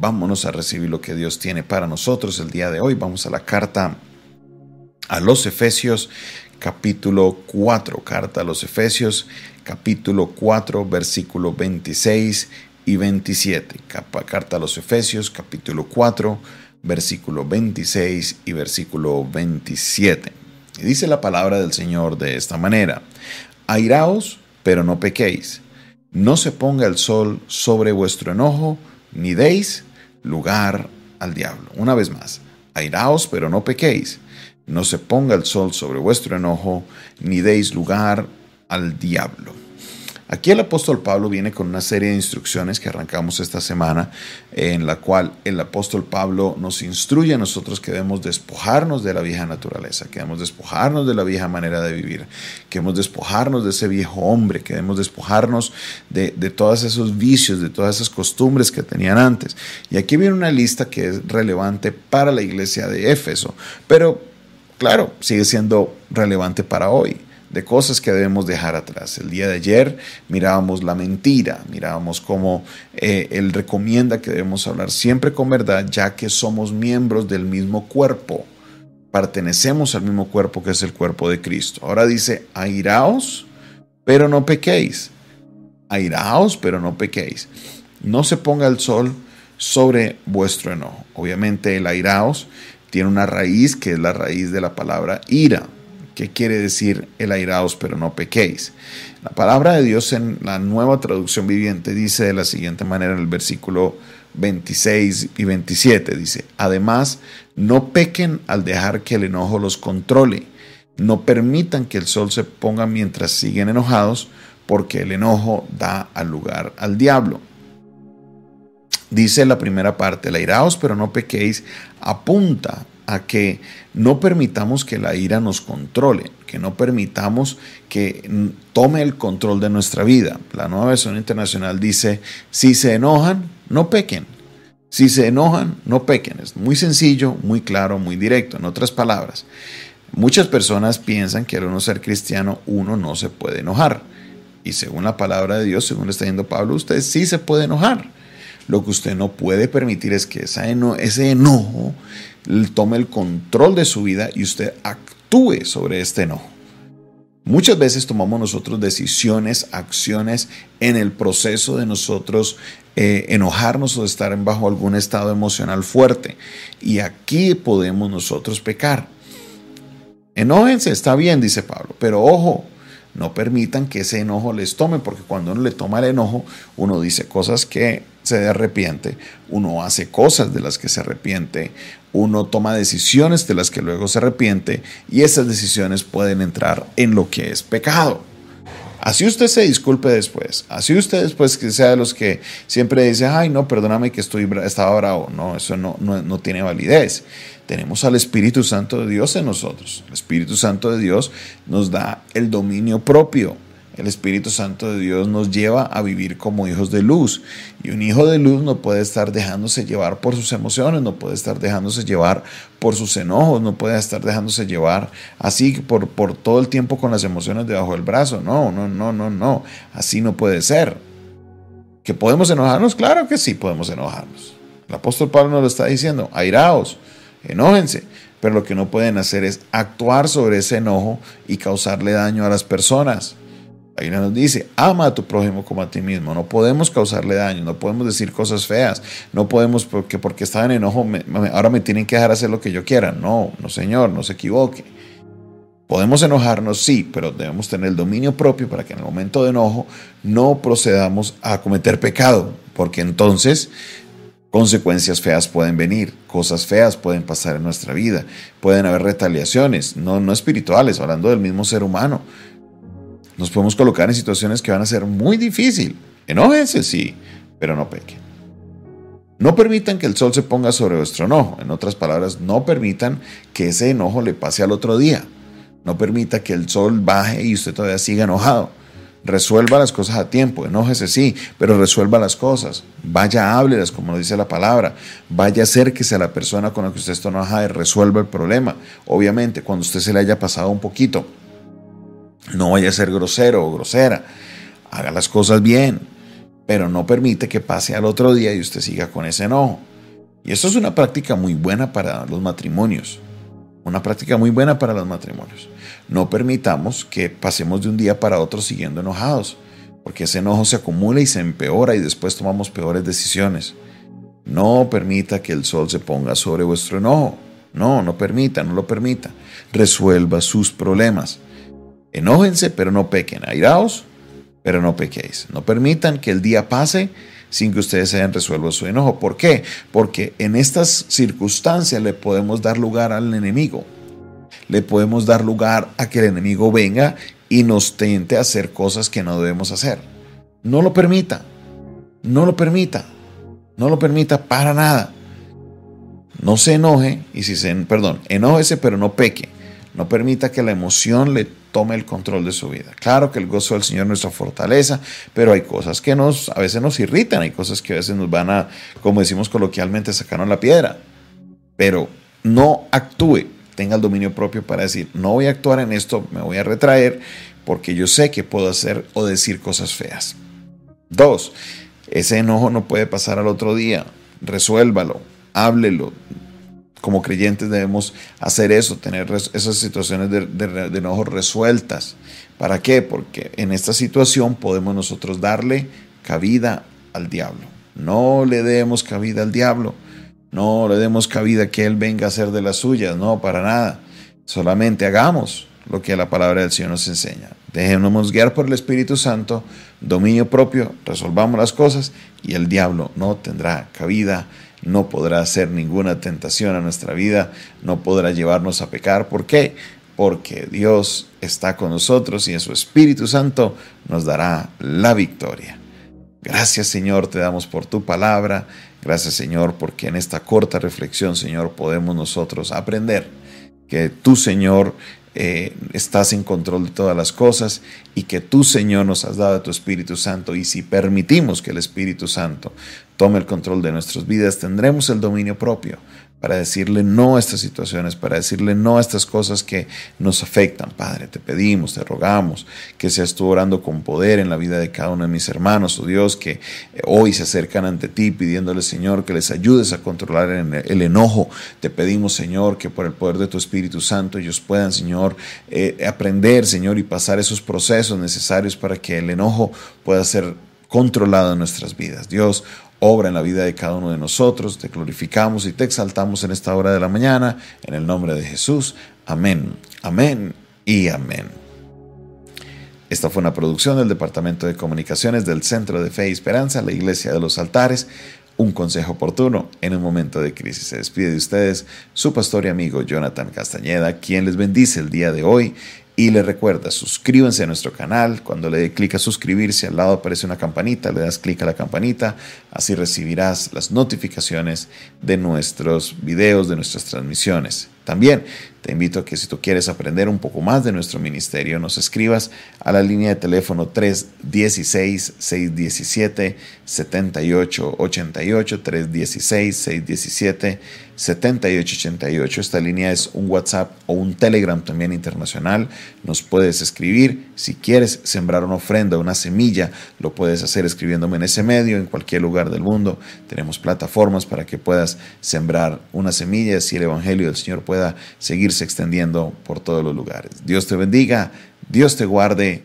vámonos a recibir lo que Dios tiene para nosotros el día de hoy. Vamos a la carta a los Efesios capítulo 4, carta a los Efesios capítulo 4 versículo 26 y 27. Carta a los Efesios capítulo 4 versículo 26 y versículo 27. Y dice la palabra del Señor de esta manera, airaos, pero no pequéis, no se ponga el sol sobre vuestro enojo, ni deis lugar al diablo. Una vez más, airaos, pero no pequéis, no se ponga el sol sobre vuestro enojo, ni deis lugar al diablo. Aquí el apóstol Pablo viene con una serie de instrucciones que arrancamos esta semana, en la cual el apóstol Pablo nos instruye a nosotros que debemos despojarnos de la vieja naturaleza, que debemos despojarnos de la vieja manera de vivir, que debemos despojarnos de ese viejo hombre, que debemos despojarnos de, de todos esos vicios, de todas esas costumbres que tenían antes. Y aquí viene una lista que es relevante para la iglesia de Éfeso, pero claro, sigue siendo relevante para hoy de cosas que debemos dejar atrás. El día de ayer mirábamos la mentira, mirábamos cómo eh, Él recomienda que debemos hablar siempre con verdad, ya que somos miembros del mismo cuerpo, pertenecemos al mismo cuerpo que es el cuerpo de Cristo. Ahora dice, airaos, pero no pequéis. Airaos, pero no pequéis. No se ponga el sol sobre vuestro enojo. Obviamente el airaos tiene una raíz que es la raíz de la palabra ira ¿Qué quiere decir el airaos pero no pequéis? La palabra de Dios en la nueva traducción viviente dice de la siguiente manera en el versículo 26 y 27. Dice, además, no pequen al dejar que el enojo los controle. No permitan que el sol se ponga mientras siguen enojados, porque el enojo da al lugar al diablo. Dice la primera parte, el airaos pero no pequéis, apunta a que no permitamos que la ira nos controle, que no permitamos que tome el control de nuestra vida. La nueva versión internacional dice, si se enojan, no pequen. Si se enojan, no pequen. Es muy sencillo, muy claro, muy directo. En otras palabras, muchas personas piensan que al uno ser cristiano, uno no se puede enojar. Y según la palabra de Dios, según le está diciendo Pablo, usted sí se puede enojar. Lo que usted no puede permitir es que ese enojo tome el control de su vida y usted actúe sobre este enojo. Muchas veces tomamos nosotros decisiones, acciones en el proceso de nosotros eh, enojarnos o estar bajo algún estado emocional fuerte. Y aquí podemos nosotros pecar. Enójense, está bien, dice Pablo, pero ojo, no permitan que ese enojo les tome, porque cuando uno le toma el enojo, uno dice cosas que se arrepiente, uno hace cosas de las que se arrepiente, uno toma decisiones de las que luego se arrepiente y esas decisiones pueden entrar en lo que es pecado. Así usted se disculpe después, así usted después que sea de los que siempre dice, ay no, perdóname que estoy, estaba bravo, no, eso no, no, no tiene validez. Tenemos al Espíritu Santo de Dios en nosotros. El Espíritu Santo de Dios nos da el dominio propio el Espíritu Santo de Dios nos lleva a vivir como hijos de luz. Y un hijo de luz no puede estar dejándose llevar por sus emociones, no puede estar dejándose llevar por sus enojos, no puede estar dejándose llevar así por, por todo el tiempo con las emociones debajo del brazo. No, no, no, no, no. Así no puede ser. ¿Que podemos enojarnos? Claro que sí podemos enojarnos. El apóstol Pablo nos lo está diciendo, airaos, enójense, pero lo que no pueden hacer es actuar sobre ese enojo y causarle daño a las personas. Ahí nos dice, ama a tu prójimo como a ti mismo. No podemos causarle daño, no podemos decir cosas feas, no podemos porque, porque estaba en enojo, ahora me tienen que dejar hacer lo que yo quiera. No, no señor, no se equivoque. Podemos enojarnos, sí, pero debemos tener el dominio propio para que en el momento de enojo no procedamos a cometer pecado, porque entonces consecuencias feas pueden venir, cosas feas pueden pasar en nuestra vida, pueden haber retaliaciones, no, no espirituales, hablando del mismo ser humano nos podemos colocar en situaciones que van a ser muy difíciles. Enójense, sí, pero no pequen. No permitan que el sol se ponga sobre vuestro enojo. En otras palabras, no permitan que ese enojo le pase al otro día. No permita que el sol baje y usted todavía siga enojado. Resuelva las cosas a tiempo, enójese sí, pero resuelva las cosas. Vaya, háblelas, como dice la palabra. Vaya, acérquese a la persona con la que usted está enojada y resuelva el problema. Obviamente, cuando usted se le haya pasado un poquito, no vaya a ser grosero o grosera. Haga las cosas bien, pero no permite que pase al otro día y usted siga con ese enojo. Y esto es una práctica muy buena para los matrimonios. Una práctica muy buena para los matrimonios. No permitamos que pasemos de un día para otro siguiendo enojados, porque ese enojo se acumula y se empeora y después tomamos peores decisiones. No permita que el sol se ponga sobre vuestro enojo. No, no permita, no lo permita. Resuelva sus problemas. Enójense, pero no pequen. Airaos, pero no pequéis. No permitan que el día pase sin que ustedes hayan resuelto su enojo. ¿Por qué? Porque en estas circunstancias le podemos dar lugar al enemigo. Le podemos dar lugar a que el enemigo venga y nos tente a hacer cosas que no debemos hacer. No lo permita. No lo permita. No lo permita para nada. No se enoje y si se, perdón, enójese pero no peque. No permita que la emoción le tome el control de su vida. Claro que el gozo del Señor es nuestra fortaleza, pero hay cosas que nos, a veces nos irritan, hay cosas que a veces nos van a, como decimos coloquialmente, sacarnos la piedra. Pero no actúe, tenga el dominio propio para decir, no voy a actuar en esto, me voy a retraer, porque yo sé que puedo hacer o decir cosas feas. Dos, ese enojo no puede pasar al otro día, resuélvalo, háblelo, como creyentes debemos hacer eso, tener esas situaciones de, enojo resueltas. ¿Para qué? Porque en esta situación podemos nosotros darle cabida al diablo. No le demos cabida al diablo. No le demos cabida que Él venga a hacer de las suyas. No, para nada. Solamente hagamos lo que la palabra del Señor nos enseña. Dejémonos guiar por el Espíritu Santo, dominio propio, resolvamos las cosas y el diablo no tendrá cabida no podrá hacer ninguna tentación a nuestra vida, no podrá llevarnos a pecar. ¿Por qué? Porque Dios está con nosotros y en su Espíritu Santo nos dará la victoria. Gracias Señor, te damos por tu palabra. Gracias Señor, porque en esta corta reflexión, Señor, podemos nosotros aprender que tú, Señor, eh, estás en control de todas las cosas y que tú, Señor, nos has dado a tu Espíritu Santo. Y si permitimos que el Espíritu Santo tome el control de nuestras vidas, tendremos el dominio propio para decirle no a estas situaciones, para decirle no a estas cosas que nos afectan. Padre, te pedimos, te rogamos que seas tú orando con poder en la vida de cada uno de mis hermanos, oh Dios, que eh, hoy se acercan ante ti pidiéndole, Señor, que les ayudes a controlar el enojo. Te pedimos, Señor, que por el poder de tu Espíritu Santo ellos puedan, Señor, eh, aprender, Señor, y pasar esos procesos necesarios para que el enojo pueda ser controlado en nuestras vidas. Dios, obra en la vida de cada uno de nosotros. Te glorificamos y te exaltamos en esta hora de la mañana, en el nombre de Jesús. Amén, amén y amén. Esta fue una producción del Departamento de Comunicaciones del Centro de Fe y Esperanza, la Iglesia de los Altares. Un consejo oportuno en un momento de crisis. Se despide de ustedes su pastor y amigo Jonathan Castañeda, quien les bendice el día de hoy y le recuerda, suscríbanse a nuestro canal. Cuando le dé clic a suscribirse, al lado aparece una campanita, le das clic a la campanita, así recibirás las notificaciones de nuestros videos, de nuestras transmisiones. También te invito a que si tú quieres aprender un poco más de nuestro ministerio, nos escribas a la línea de teléfono 316-617-7888, 316-617-7888. Esta línea es un WhatsApp o un Telegram también internacional. Nos puedes escribir. Si quieres sembrar una ofrenda, una semilla, lo puedes hacer escribiéndome en ese medio, en cualquier lugar del mundo. Tenemos plataformas para que puedas sembrar una semilla, y el Evangelio del Señor pueda seguirse extendiendo por todos los lugares. Dios te bendiga, Dios te guarde